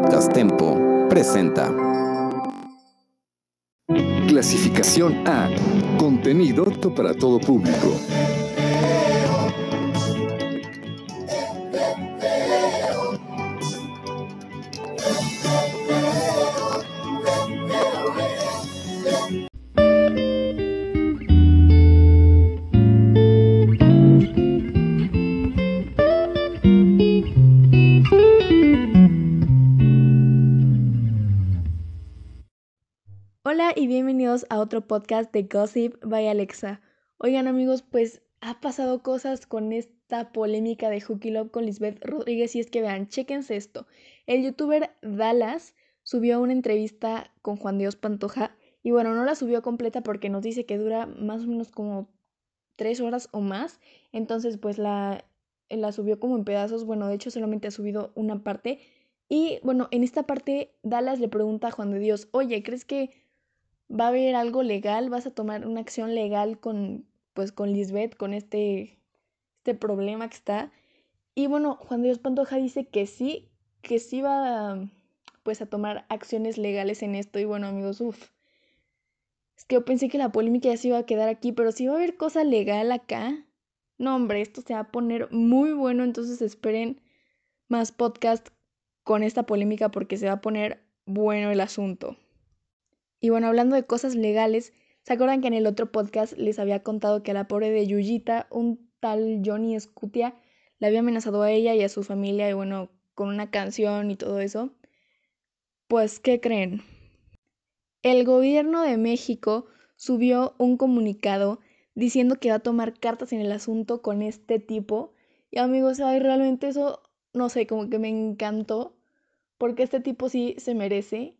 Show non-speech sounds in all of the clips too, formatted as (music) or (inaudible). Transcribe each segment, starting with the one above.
Podcast Tempo presenta. Clasificación A. Contenido para todo público. Hola y bienvenidos a otro podcast de Gossip by Alexa. Oigan amigos, pues ha pasado cosas con esta polémica de Hooky Love con Lisbeth Rodríguez y es que vean, chequense esto. El youtuber Dallas subió una entrevista con Juan Dios Pantoja y bueno, no la subió completa porque nos dice que dura más o menos como tres horas o más. Entonces pues la, la subió como en pedazos. Bueno, de hecho solamente ha subido una parte. Y bueno, en esta parte Dallas le pregunta a Juan de Dios, oye, ¿crees que va a haber algo legal, vas a tomar una acción legal con, pues, con Lisbeth, con este, este problema que está. Y bueno, Juan Dios Pantoja dice que sí, que sí va, pues, a tomar acciones legales en esto. Y bueno, amigos, uff. Es que yo pensé que la polémica ya se iba a quedar aquí, pero si va a haber cosa legal acá. No, hombre, esto se va a poner muy bueno, entonces esperen más podcast con esta polémica porque se va a poner bueno el asunto. Y bueno, hablando de cosas legales, ¿se acuerdan que en el otro podcast les había contado que a la pobre de Yuyita, un tal Johnny Scutia, le había amenazado a ella y a su familia y bueno, con una canción y todo eso? Pues, ¿qué creen? El gobierno de México subió un comunicado diciendo que va a tomar cartas en el asunto con este tipo. Y amigos, ay, realmente eso, no sé, como que me encantó, porque este tipo sí se merece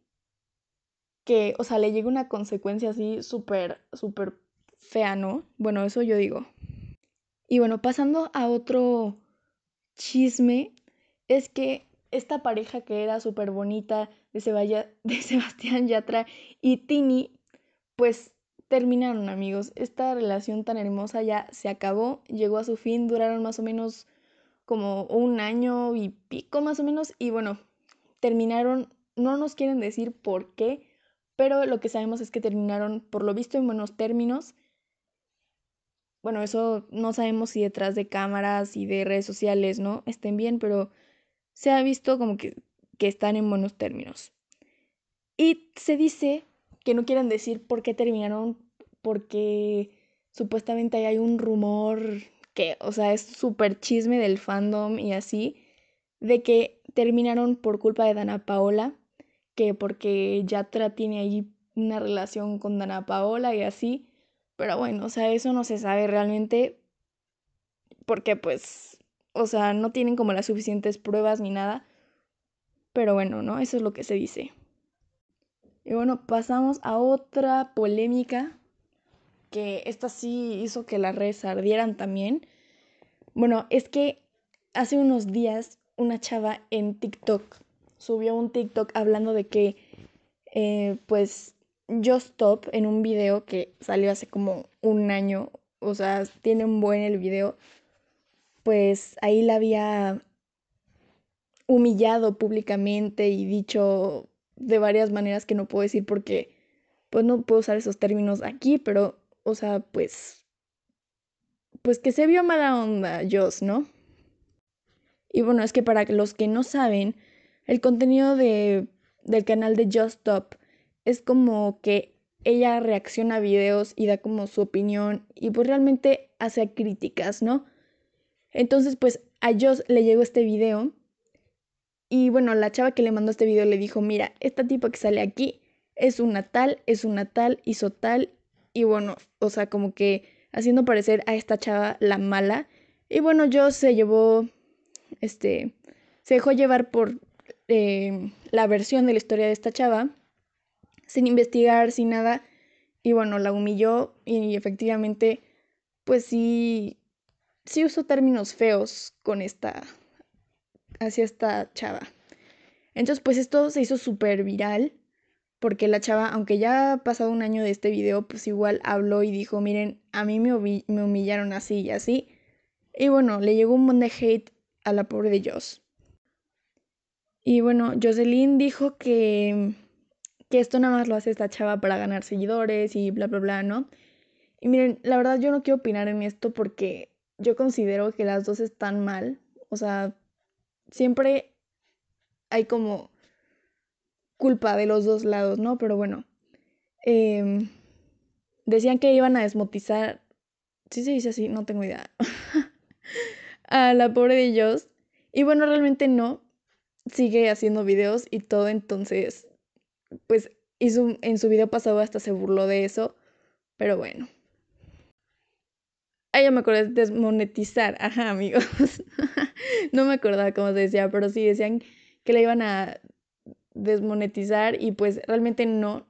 que, o sea, le llegue una consecuencia así súper, súper fea, ¿no? Bueno, eso yo digo. Y bueno, pasando a otro chisme, es que esta pareja que era súper bonita de, (laughs) de Sebastián Yatra y Tini, pues terminaron amigos. Esta relación tan hermosa ya se acabó, llegó a su fin, duraron más o menos como un año y pico más o menos y bueno, terminaron, no nos quieren decir por qué, pero lo que sabemos es que terminaron, por lo visto, en buenos términos. Bueno, eso no sabemos si detrás de cámaras y de redes sociales, ¿no? Estén bien, pero se ha visto como que, que están en buenos términos. Y se dice que no quieren decir por qué terminaron, porque supuestamente hay un rumor que, o sea, es súper chisme del fandom y así, de que terminaron por culpa de Dana Paola, que porque Yatra tiene ahí una relación con Dana Paola y así. Pero bueno, o sea, eso no se sabe realmente porque pues, o sea, no tienen como las suficientes pruebas ni nada. Pero bueno, ¿no? Eso es lo que se dice. Y bueno, pasamos a otra polémica que esta sí hizo que las redes ardieran también. Bueno, es que hace unos días una chava en TikTok subió un TikTok hablando de que, eh, pues, Just Stop en un video que salió hace como un año, o sea, tiene un buen el video, pues ahí la había humillado públicamente y dicho de varias maneras que no puedo decir porque, pues, no puedo usar esos términos aquí, pero, o sea, pues, pues que se vio mala onda, Joss, ¿no? Y bueno, es que para los que no saben, el contenido de, del canal de Just Stop es como que ella reacciona a videos y da como su opinión y pues realmente hace críticas, ¿no? Entonces pues a Joss le llegó este video y bueno, la chava que le mandó este video le dijo, mira, esta tipo que sale aquí es una tal, es una tal, hizo tal y bueno, o sea, como que haciendo parecer a esta chava la mala. Y bueno, Joss se llevó, este, se dejó llevar por eh, la versión de la historia de esta chava, sin investigar, sin nada, y bueno, la humilló y efectivamente, pues sí, sí usó términos feos con esta, hacia esta chava. Entonces, pues esto se hizo súper viral, porque la chava, aunque ya ha pasado un año de este video, pues igual habló y dijo, miren, a mí me, me humillaron así y así. Y bueno, le llegó un montón de hate a la pobre de Joss. Y bueno, Jocelyn dijo que, que esto nada más lo hace esta chava para ganar seguidores y bla, bla, bla, ¿no? Y miren, la verdad yo no quiero opinar en esto porque yo considero que las dos están mal. O sea, siempre hay como culpa de los dos lados, ¿no? Pero bueno, em, decían que iban a desmotizar, sí se dice así, no tengo idea, (laughs) a la pobre de ellos. Y bueno, realmente no, sigue haciendo videos y todo, entonces, pues hizo, en su video pasado hasta se burló de eso, pero bueno. Ah, ya me acordé de desmonetizar, ajá, amigos. (laughs) no me acordaba cómo se decía, pero sí decían que la iban a desmonetizar y pues realmente no,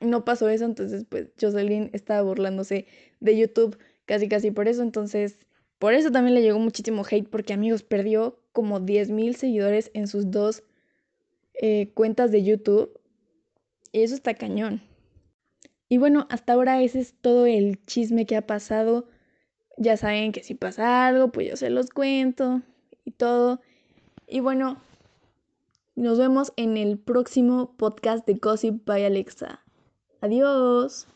no pasó eso, entonces pues Jocelyn estaba burlándose de YouTube casi casi por eso, entonces por eso también le llegó muchísimo hate porque amigos perdió como 10.000 seguidores en sus dos eh, cuentas de YouTube y eso está cañón. Y bueno, hasta ahora ese es todo el chisme que ha pasado. Ya saben que si pasa algo, pues yo se los cuento y todo. Y bueno, nos vemos en el próximo podcast de Gossip by Alexa. Adiós.